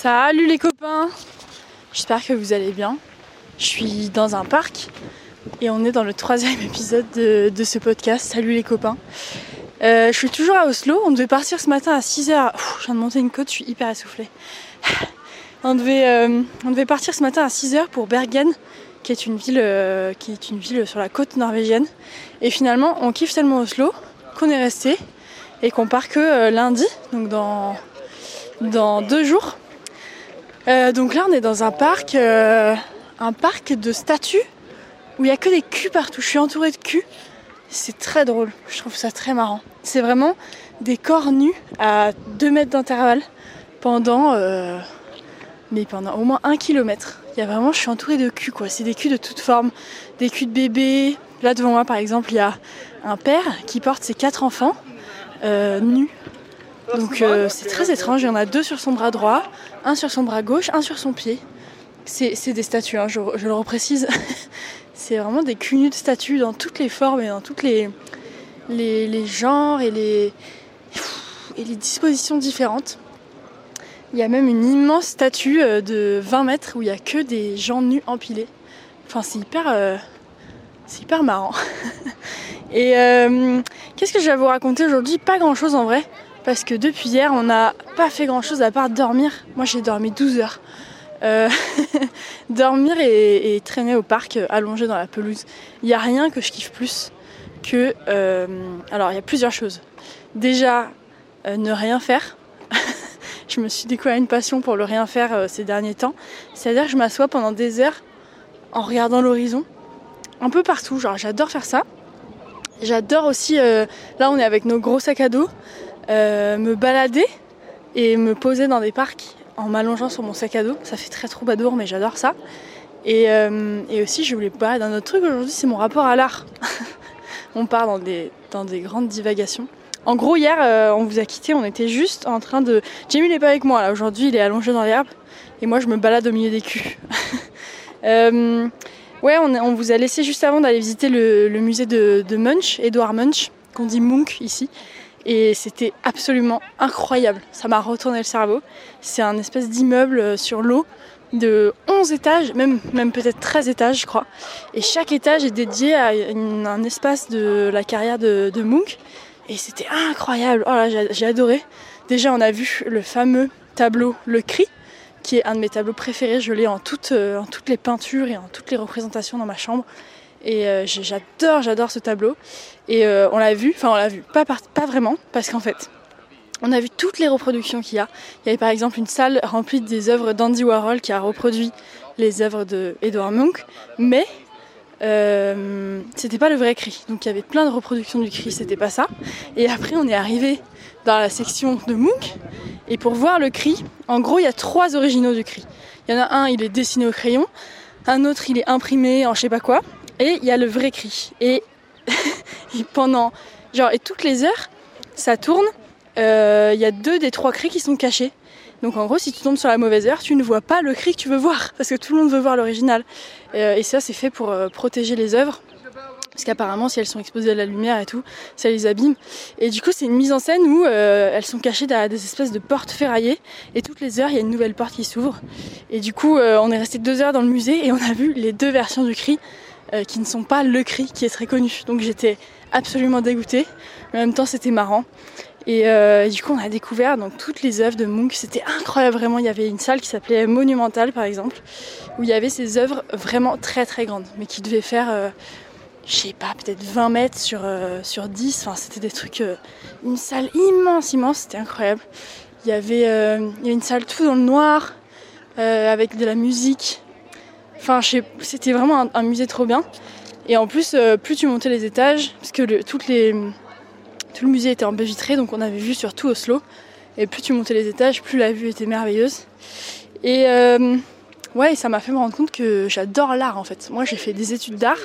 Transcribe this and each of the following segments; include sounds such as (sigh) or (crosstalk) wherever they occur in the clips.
Salut les copains J'espère que vous allez bien. Je suis dans un parc et on est dans le troisième (laughs) épisode de, ce podcast. Salut les copains. Euh, je suis toujours à Oslo. On devait partir ce matin à 6h. je viens de monter une côte, je suis hyper essoufflée. (sighs) On devait, euh, on devait partir ce matin à 6h pour Bergen, qui est, une ville, euh, qui est une ville sur la côte norvégienne. Et finalement, on kiffe tellement Oslo qu'on est resté et qu'on part que lundi, donc dans deux jours. Euh, donc là, on est dans un parc, euh, un parc de statues où il y a que des culs partout. Je suis entourée de culs. C'est très drôle. Je trouve ça très marrant. C'est vraiment des corps nus à 2 mètres d'intervalle pendant, euh, mais pendant au moins un kilomètre. Il y a vraiment, je suis entourée de culs quoi. C'est des culs de toutes formes, des culs de bébés. Là devant moi, par exemple, il y a un père qui porte ses quatre enfants nus donc euh, c'est très étrange, il y en a deux sur son bras droit, un sur son bras gauche, un sur son pied. C'est des statues, hein, je, le reprécise. (laughs) c'est vraiment des culs de statues dans toutes les formes et dans toutes les, les, genres et les, et les dispositions différentes. Il y a même une immense statue euh, de 20 mètres où il n'y a que des gens nus empilés. Enfin, c'est hyper, euh, c'est hyper marrant. (laughs) et qu'est-ce que je vais vous raconter aujourd'hui? Pas grand chose en vrai parce que depuis hier, on n'a pas fait grand chose à part dormir. Moi, j'ai dormi 12 heures. Euh, (laughs) dormir et, traîner au parc, euh, allongé dans la pelouse. Il n'y a rien que je kiffe plus que. Euh, alors, il y a plusieurs choses. Déjà, ne rien faire. (laughs) je me suis découvert une passion pour le rien faire ces derniers temps. C'est-à-dire que je m'assois pendant des heures en regardant l'horizon, un peu partout. Genre, j'adore faire ça. J'adore aussi. là, on est avec nos gros sacs à dos. Euh, me balader et me poser dans des parcs en m'allongeant sur mon sac à dos. Ça fait très troubadour, mais j'adore ça. Et, euh, aussi, je voulais parler d'un autre truc aujourd'hui, c'est mon rapport à l'art. (laughs) on part dans des, grandes divagations. En gros, hier, euh, on vous a quitté, on était juste en train de. Jamie n'est pas avec moi là, aujourd'hui, il est allongé dans l'herbe et moi, je me balade au milieu des culs. (laughs) ouais, on, vous a laissé juste avant d'aller visiter le, musée de, de Munch, Edouard Munch, qu'on dit Munch ici. Et c'était absolument incroyable. Ça m'a retourné le cerveau. C'est un espèce d'immeuble euh, sur l'eau de 11 étages, même, peut-être 13 étages, je crois. Et chaque étage est dédié à un espace de la carrière de, de Munch. Et c'était incroyable. Oh j'ai adoré. Déjà, on a vu le fameux tableau Le Cri, qui est un de mes tableaux préférés. Je l'ai en, euh, en toutes les peintures et en toutes les représentations dans ma chambre. Et euh, j'adore, j'adore ce tableau. Et euh, on l'a vu, enfin on l'a vu, pas, vraiment, parce qu'en fait, on a vu toutes les reproductions qu'il y a. Il y avait par exemple une salle remplie des œuvres d'Andy Warhol qui a reproduit les œuvres de Edward Munch, mais euh, c'était pas le vrai cri. Donc il y avait plein de reproductions du cri, c'était pas ça. Et après on est arrivé dans la section de Munch, et pour voir le cri, en gros il y a trois originaux du cri. Il y en a un, il est dessiné au crayon, un autre, il est imprimé en je sais pas quoi, et il y a le vrai cri. Et, (laughs) pendant, genre, et toutes les heures, ça tourne. Euh, il y a deux des trois cris qui sont cachés. Donc en gros, si tu tombes sur la mauvaise heure, tu ne vois pas le cri que tu veux voir, parce que tout le monde veut voir l'original. Euh, et ça, c'est fait pour euh, protéger les œuvres. Parce qu'apparemment, si elles sont exposées à la lumière et tout, ça les abîme. Et du coup, c'est une mise en scène où elles sont cachées derrière des espèces de portes ferraillées. Et toutes les heures, il y a une nouvelle porte qui s'ouvre. Et du coup, on est resté deux heures dans le musée et on a vu les deux versions du cri. Euh, qui ne sont pas le cri qui est très connu. Donc j'étais absolument dégoûtée, mais en même temps c'était marrant. Et euh, du coup on a découvert donc toutes les œuvres de Munch, c'était incroyable vraiment. Il y avait une salle qui s'appelait Monumental par exemple, où il y avait ces œuvres vraiment très très grandes, mais qui devaient faire, euh, je sais pas, peut-être 20 mètres sur, sur 10. Enfin c'était des trucs, une salle immense, immense, c'était incroyable. Il y avait une salle tout dans le noir, avec de la musique, C'était vraiment un, musée trop bien. Et en plus, euh, plus tu montais les étages, parce que tout le musée était en baie vitrée, donc on avait vu sur tout Oslo. Et plus tu montais les étages, plus la vue était merveilleuse. Et euh, ouais, ça m'a fait me rendre compte que j'adore l'art en fait. Moi, j'ai fait des études d'art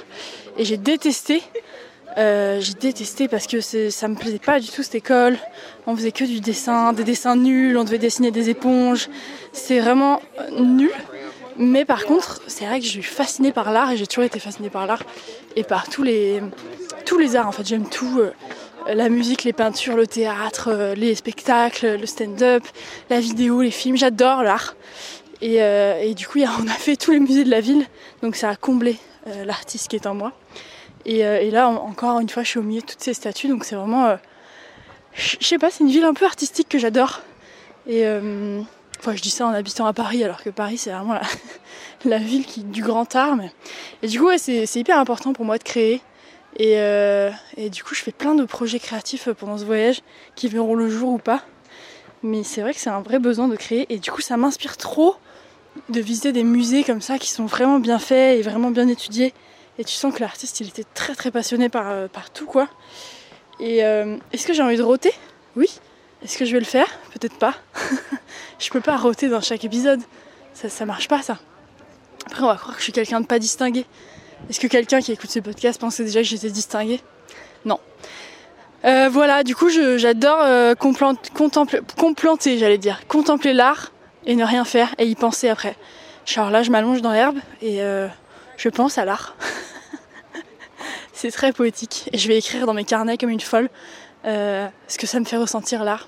et j'ai détesté. Euh, j'ai détesté parce que ça me plaisait pas du tout cette école. On faisait que du dessin, des dessins nuls, on devait dessiner des éponges. C'est vraiment nul. Mais par contre, c'est vrai que je suis fascinée par l'art et j'ai toujours été fascinée par l'art et par tous les, tous les arts en fait. J'aime tout. Euh, la musique, les peintures, le théâtre, euh, les spectacles, le stand-up, la vidéo, les films. J'adore l'art. Et, euh, du coup, (laughs) on a fait tous les musées de la ville, donc ça a comblé l'artiste qui est en moi. Et, là, encore une fois, je suis au milieu de toutes ces statues, donc c'est vraiment. je sais pas, c'est une ville un peu artistique que j'adore. Et. Enfin, je dis ça en habitant à Paris, alors que Paris, c'est vraiment la, (laughs) ville du grand art. Et du coup, c'est hyper important pour moi de créer, euh, et, du coup, je fais plein de projets créatifs pendant ce voyage qui verront le jour ou pas. Mais c'est vrai que c'est un vrai besoin de créer. Et du coup, ça m'inspire trop de visiter des musées comme ça qui sont vraiment bien faits et vraiment bien étudiés. Et tu sens que l'artiste, il était très très passionné par, euh, par tout quoi. Et euh, est-ce que j'ai envie de roter? Oui. Est-ce que je vais le faire? Peut-être pas. (laughs) je peux pas roter dans chaque épisode. Ça, ça marche pas ça. Après, on va croire que je suis quelqu'un de pas distingué. Est-ce que quelqu'un qui écoute ce podcast pensait déjà que j'étais distinguée Non. Euh, voilà, du coup, j'adore euh, contempler, j'allais dire, contempler l'art et ne rien faire et y penser après. Genre là, je m'allonge dans l'herbe et euh, je pense à l'art. (laughs) C'est très poétique et je vais écrire dans mes carnets comme une folle ce que ça me fait ressentir l'art.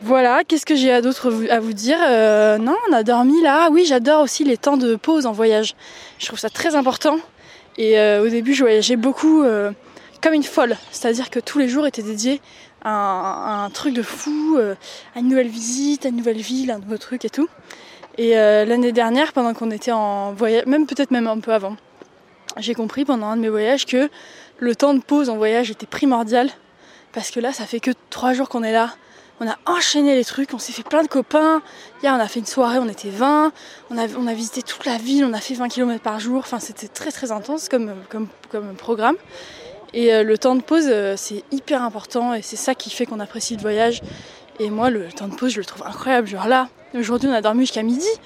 Voilà, qu'est-ce que j'ai d'autre à vous dire? Euh, Non, on a dormi là. Oui, j'adore aussi les temps de pause en voyage. Je trouve ça très important. Et euh, au début, je voyageais beaucoup euh, comme une folle. C'est-à-dire que tous les jours étaient dédiés à un, truc de fou, à une nouvelle visite, à une nouvelle ville, un nouveau truc et tout. Et l'année dernière, pendant qu'on était en voyage, même peut-être même un peu avant, j'ai compris pendant un de mes voyages que le temps de pause en voyage était primordial. Parce que là, ça fait que trois jours qu'on est là on a enchaîné les trucs, on s'est fait plein de copains. Hier, on a fait une soirée, on était 20. On a, visité toute la ville, on a fait 20 km par jour. Enfin, c'était très très intense comme, comme, programme. Et euh, le temps de pause, euh, c'est hyper important et c'est ça qui fait qu'on apprécie le voyage. Et moi, le temps de pause, je le trouve incroyable. Genre là, aujourd'hui, on a dormi jusqu'à midi. (laughs)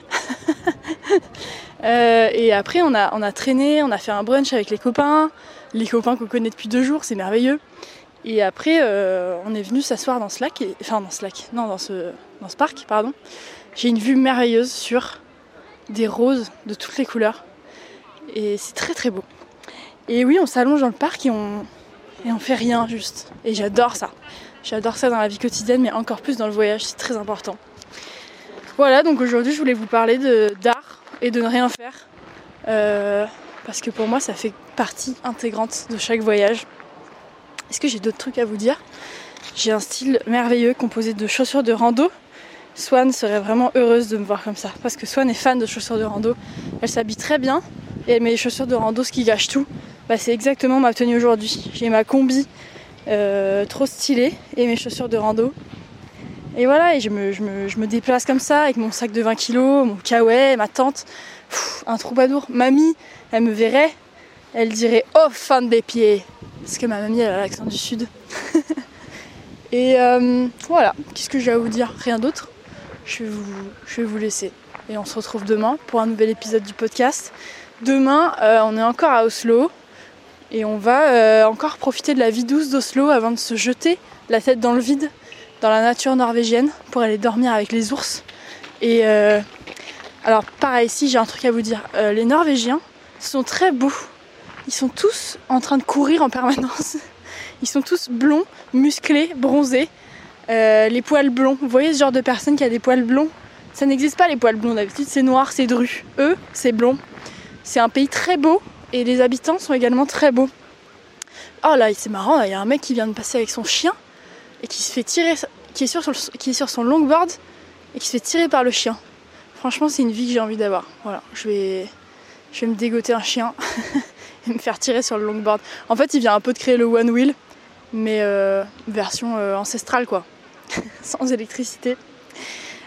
Euh, et après, on a, on a traîné, on a fait un brunch avec les copains. Les copains qu'on connaît depuis deux jours, c'est merveilleux. Et après, euh, on est venu s'asseoir dans ce lac, et, enfin dans ce lac, non, dans ce, dans ce parc, pardon. J'ai une vue merveilleuse sur des roses de toutes les couleurs. Et c'est très très beau. Et oui, on s'allonge dans le parc et on, et on fait rien juste. Et j'adore ça. J'adore ça dans la vie quotidienne, mais encore plus dans le voyage, c'est très important. Voilà, donc aujourd'hui je voulais vous parler d'art et de ne rien faire. Euh, parce que pour moi ça fait partie intégrante de chaque voyage. Est-ce que j'ai d'autres trucs à vous dire? J'ai un style merveilleux composé de chaussures de rando. Swan serait vraiment heureuse de me voir comme ça parce que Swan est fan de chaussures de rando. Elle s'habille très bien et les chaussures de rando, ce qui gâche tout. Bah, c'est exactement ma tenue aujourd'hui. J'ai ma combi euh, trop stylée et mes chaussures de rando. Et voilà, et je me, déplace comme ça avec mon sac de 20 kg, mon kawaii, ma tante, un troubadour. Mamie, elle me verrait, elle dirait Oh, fan des pieds parce que ma mamie elle a l'accent du sud. (laughs) et euh, voilà, qu'est-ce que j'ai à vous dire? Rien d'autre. Je vais, vous, je vais vous laisser. Et on se retrouve demain pour un nouvel épisode du podcast. Demain, euh, on est encore à Oslo. Et on va euh, encore profiter de la vie douce d'Oslo avant de se jeter la tête dans le vide, dans la nature norvégienne, pour aller dormir avec les ours. Et alors pareil, ici j'ai un truc à vous dire. les Norvégiens sont très beaux ils sont tous en train de courir en permanence. Ils sont tous blonds, musclés, bronzés, euh, les poils blonds. Vous voyez ce genre de personne qui a des poils blonds? Ça n'existe pas les poils blonds d'habitude, c'est noir, c'est dru. Eux, c'est blond. C'est un pays très beau et les habitants sont également très beaux. Oh là, c'est marrant, il y a un mec qui vient de passer avec son chien et qui se fait tirer, est sur, qui est sur son longboard et qui se fait tirer par le chien. Franchement, c'est une vie que j'ai envie d'avoir. Voilà, je vais, je vais me dégoter un chien. (laughs) et (laughs) me faire tirer sur le longboard. En fait, il vient un peu de créer le one wheel, mais euh, version euh, ancestrale quoi, (laughs) sans électricité.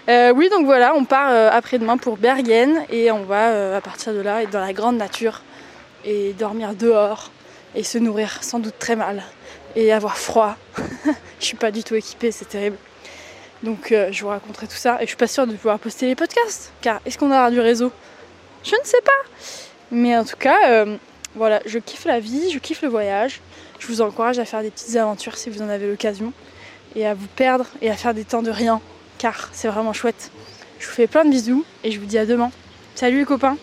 Euh, oui, donc voilà, on part après-demain pour Bergen et on va à partir de là être dans la grande nature et dormir dehors et se nourrir sans doute très mal et avoir froid. (laughs) je suis pas du tout équipée, c'est terrible. Donc je vous raconterai tout ça et je suis pas sûre de pouvoir poster les podcasts car est-ce qu'on aura du réseau? Je ne sais pas. Mais en tout cas, voilà, je kiffe la vie, je kiffe le voyage. Je vous encourage à faire des petites aventures si vous en avez l'occasion et à vous perdre et à faire des temps de rien car c'est vraiment chouette. Je vous fais plein de bisous et je vous dis à demain. Salut les copains